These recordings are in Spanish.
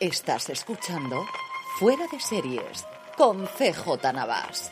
Estás escuchando Fuera de Series con CJ Navas.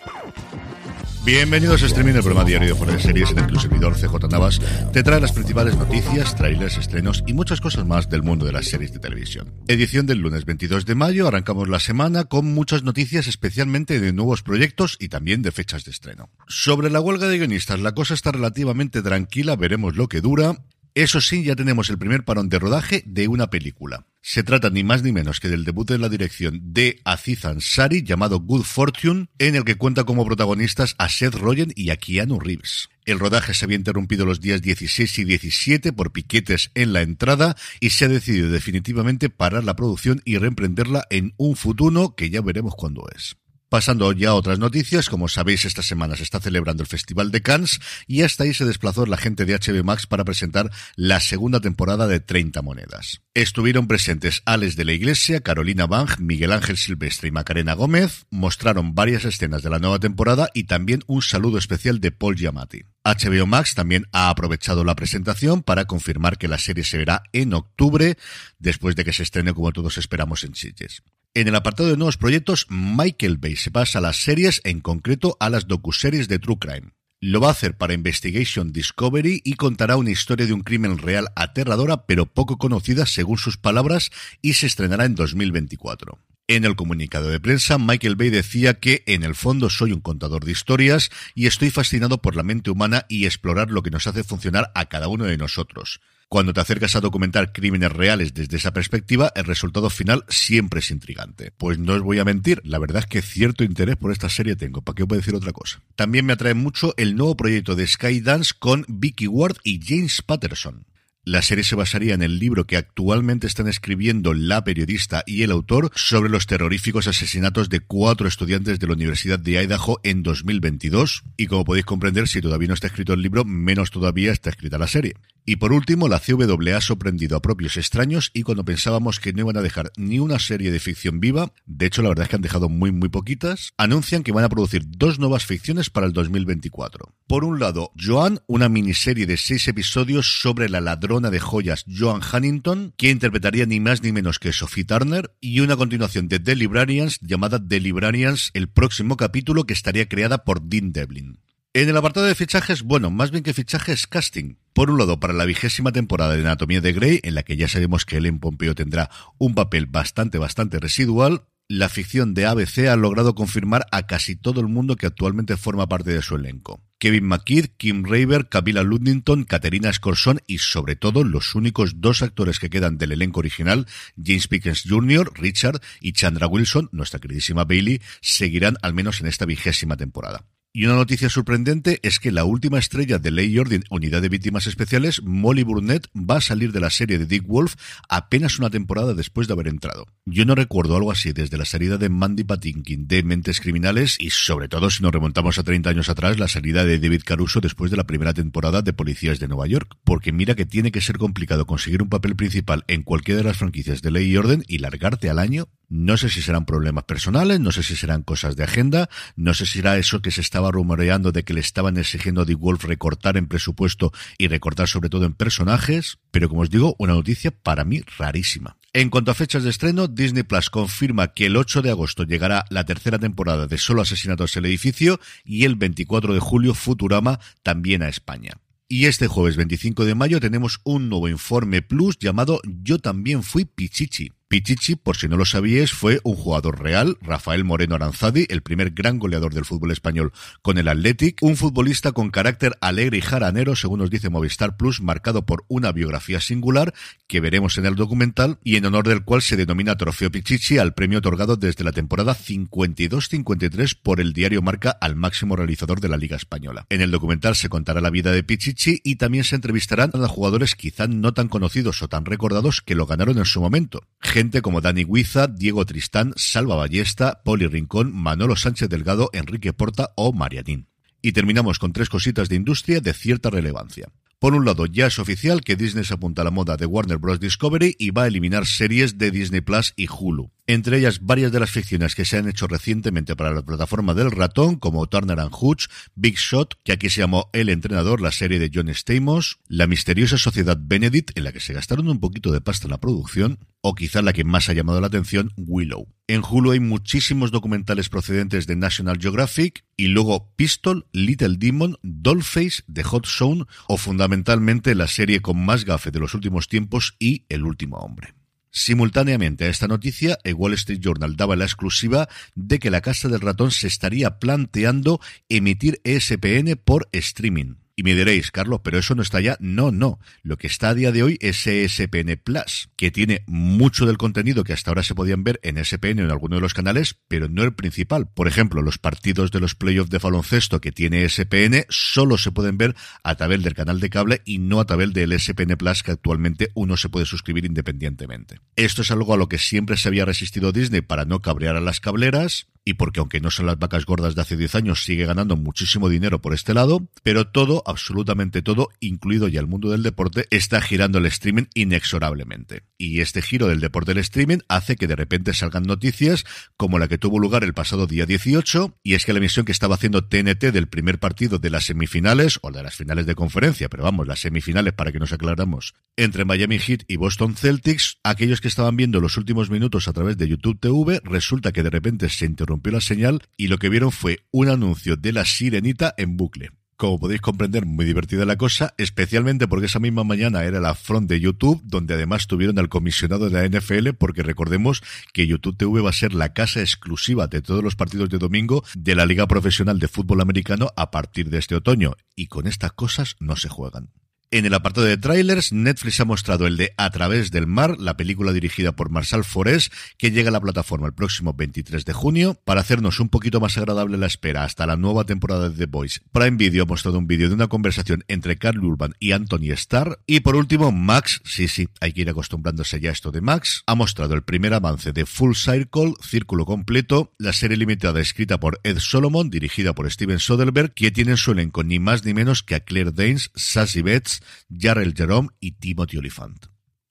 Bienvenidos a Streaming, el programa diario de Fuera de Series en el que servidor CJ Navas te trae las principales noticias, trailers, estrenos y muchas cosas más del mundo de las series de televisión. Edición del lunes 22 de mayo, arrancamos la semana con muchas noticias, especialmente de nuevos proyectos y también de fechas de estreno. Sobre la huelga de guionistas, la cosa está relativamente tranquila, veremos lo que dura. Eso sí, ya tenemos el primer parón de rodaje de una película. Se trata ni más ni menos que del debut en la dirección de Aziz Ansari llamado Good Fortune, en el que cuenta como protagonistas a Seth Rogen y a Keanu Reeves. El rodaje se había interrumpido los días 16 y 17 por piquetes en la entrada y se ha decidido definitivamente parar la producción y reemprenderla en un futuro que ya veremos cuándo es. Pasando ya a otras noticias, como sabéis, esta semana se está celebrando el Festival de Cannes y hasta ahí se desplazó la gente de HB Max para presentar la segunda temporada de 30 monedas. Estuvieron presentes Alex de la Iglesia, Carolina Bang, Miguel Ángel Silvestre y Macarena Gómez, mostraron varias escenas de la nueva temporada y también un saludo especial de Paul Giamatti. HBO Max también ha aprovechado la presentación para confirmar que la serie se verá en octubre, después de que se estrene como todos esperamos en Sitges. En el apartado de nuevos proyectos, Michael Bay se pasa a las series, en concreto a las docuseries de True Crime. Lo va a hacer para Investigation Discovery y contará una historia de un crimen real aterradora pero poco conocida según sus palabras y se estrenará en 2024. En el comunicado de prensa, Michael Bay decía que en el fondo soy un contador de historias y estoy fascinado por la mente humana y explorar lo que nos hace funcionar a cada uno de nosotros. Cuando te acercas a documentar crímenes reales desde esa perspectiva, el resultado final siempre es intrigante. Pues no os voy a mentir, la verdad es que cierto interés por esta serie tengo, ¿para qué os voy a decir otra cosa? También me atrae mucho el nuevo proyecto de Skydance con Vicky Ward y James Patterson. La serie se basaría en el libro que actualmente están escribiendo la periodista y el autor sobre los terroríficos asesinatos de cuatro estudiantes de la Universidad de Idaho en 2022. Y como podéis comprender, si todavía no está escrito el libro, menos todavía está escrita la serie. Y por último, la CW ha sorprendido a propios extraños y cuando pensábamos que no iban a dejar ni una serie de ficción viva, de hecho la verdad es que han dejado muy muy poquitas, anuncian que van a producir dos nuevas ficciones para el 2024. Por un lado, Joan, una miniserie de seis episodios sobre la ladrona de joyas Joan Huntington, que interpretaría ni más ni menos que Sophie Turner, y una continuación de The Librarians llamada The Librarians, el próximo capítulo que estaría creada por Dean Devlin. En el apartado de fichajes, bueno, más bien que fichajes, casting. Por un lado, para la vigésima temporada de Anatomía de Grey, en la que ya sabemos que Ellen Pompeo tendrá un papel bastante, bastante residual, la ficción de ABC ha logrado confirmar a casi todo el mundo que actualmente forma parte de su elenco. Kevin McKidd, Kim Raver, Camila Ludington, Caterina Scorson y sobre todo los únicos dos actores que quedan del elenco original, James Pickens Jr., Richard y Chandra Wilson, nuestra queridísima Bailey, seguirán al menos en esta vigésima temporada. Y una noticia sorprendente es que la última estrella de Ley Jordan, Unidad de Víctimas Especiales, Molly Burnett, va a salir de la serie de Dick Wolf apenas una temporada después de haber entrado. Yo no recuerdo algo así desde la salida de Mandy Patinkin de Mentes Criminales y sobre todo si nos remontamos a 30 años atrás la salida de David Caruso después de la primera temporada de Policías de Nueva York. Porque mira que tiene que ser complicado conseguir un papel principal en cualquiera de las franquicias de Ley y Orden y largarte al año no sé si serán problemas personales, no sé si serán cosas de agenda, no sé si será eso que se estaba rumoreando de que le estaban exigiendo a The Wolf recortar en presupuesto y recortar sobre todo en personajes, pero como os digo, una noticia para mí rarísima. En cuanto a fechas de estreno, Disney Plus confirma que el 8 de agosto llegará la tercera temporada de Solo Asesinatos en el Edificio y el 24 de julio Futurama también a España. Y este jueves 25 de mayo tenemos un nuevo informe plus llamado Yo también fui Pichichi Pichichi, por si no lo sabíais, fue un jugador real, Rafael Moreno Aranzadi, el primer gran goleador del fútbol español con el Athletic, un futbolista con carácter alegre y jaranero, según nos dice Movistar Plus, marcado por una biografía singular que veremos en el documental y en honor del cual se denomina Trofeo Pichichi al premio otorgado desde la temporada 52-53 por el diario Marca al máximo realizador de la Liga Española. En el documental se contará la vida de Pichichi y también se entrevistarán a jugadores quizá no tan conocidos o tan recordados que lo ganaron en su momento gente como Dani Guiza, Diego Tristán, Salva Ballesta, Poli Rincón, Manolo Sánchez Delgado, Enrique Porta o Marianín. Y terminamos con tres cositas de industria de cierta relevancia. Por un lado, ya es oficial que Disney se apunta a la moda de Warner Bros. Discovery y va a eliminar series de Disney Plus y Hulu. Entre ellas, varias de las ficciones que se han hecho recientemente para la plataforma del ratón, como Turner and Hooch, Big Shot, que aquí se llamó El Entrenador, la serie de John Stamos, La misteriosa sociedad Benedict, en la que se gastaron un poquito de pasta en la producción, o quizá la que más ha llamado la atención, Willow. En Hulu hay muchísimos documentales procedentes de National Geographic y luego Pistol, Little Demon, Dollface, The Hot Zone o fundamentalmente la serie con más gafe de los últimos tiempos y El último hombre. Simultáneamente a esta noticia, el Wall Street Journal daba la exclusiva de que la Casa del Ratón se estaría planteando emitir ESPN por streaming. Y me diréis, Carlos, pero eso no está ya. No, no. Lo que está a día de hoy es ESPN Plus, que tiene mucho del contenido que hasta ahora se podían ver en ESPN en alguno de los canales, pero no el principal. Por ejemplo, los partidos de los playoffs de baloncesto que tiene ESPN solo se pueden ver a través del canal de cable y no a través del ESPN Plus que actualmente uno se puede suscribir independientemente. Esto es algo a lo que siempre se había resistido Disney para no cabrear a las cableras, y porque aunque no son las vacas gordas de hace 10 años, sigue ganando muchísimo dinero por este lado, pero todo, absolutamente todo, incluido ya el mundo del deporte, está girando el streaming inexorablemente. Y este giro del deporte del streaming hace que de repente salgan noticias como la que tuvo lugar el pasado día 18, y es que la emisión que estaba haciendo TNT del primer partido de las semifinales, o de las finales de conferencia, pero vamos, las semifinales para que nos aclaramos, entre Miami Heat y Boston Celtics, aquellos que estaban viendo los últimos minutos a través de YouTube TV, resulta que de repente se interrumpió la señal y lo que vieron fue un anuncio de la sirenita en bucle. Como podéis comprender, muy divertida la cosa, especialmente porque esa misma mañana era la front de YouTube, donde además tuvieron al comisionado de la NFL, porque recordemos que YouTube TV va a ser la casa exclusiva de todos los partidos de domingo de la Liga Profesional de Fútbol Americano a partir de este otoño. Y con estas cosas no se juegan. En el apartado de trailers, Netflix ha mostrado el de A través del mar, la película dirigida por Marshall Forest, que llega a la plataforma el próximo 23 de junio. Para hacernos un poquito más agradable la espera hasta la nueva temporada de The Voice, Prime Video ha mostrado un vídeo de una conversación entre Carl Urban y Anthony Starr. Y por último, Max, sí, sí, hay que ir acostumbrándose ya a esto de Max, ha mostrado el primer avance de Full Circle, Círculo Completo, la serie limitada escrita por Ed Solomon, dirigida por Steven Soderbergh, que tiene en su elenco ni más ni menos que a Claire Danes, Sassy Betts, Jarrell Jerome y Timothy Olyphant.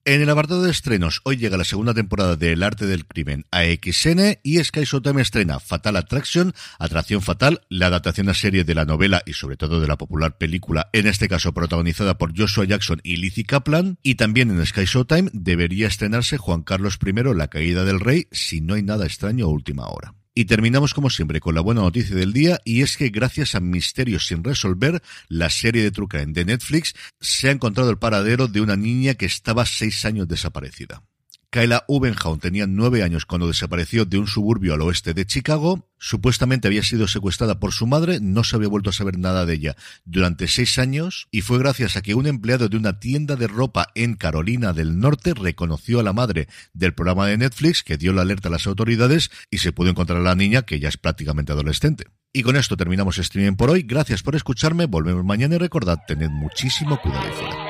En el apartado de estrenos, hoy llega la segunda temporada de El Arte del Crimen a XN y Sky Showtime estrena Fatal Attraction, Atracción Fatal, la adaptación a serie de la novela y sobre todo de la popular película, en este caso protagonizada por Joshua Jackson y Lizzie Kaplan, y también en Sky Showtime debería estrenarse Juan Carlos I, La Caída del Rey, si no hay nada extraño a última hora. Y terminamos como siempre con la buena noticia del día y es que gracias a Misterios sin resolver, la serie de True Crime de Netflix, se ha encontrado el paradero de una niña que estaba seis años desaparecida. Kayla Ubenhaun tenía nueve años cuando desapareció de un suburbio al oeste de Chicago. Supuestamente había sido secuestrada por su madre, no se había vuelto a saber nada de ella durante seis años y fue gracias a que un empleado de una tienda de ropa en Carolina del Norte reconoció a la madre del programa de Netflix que dio la alerta a las autoridades y se pudo encontrar a la niña que ya es prácticamente adolescente. Y con esto terminamos streaming por hoy. Gracias por escucharme. Volvemos mañana y recordad, tened muchísimo cuidado fuera.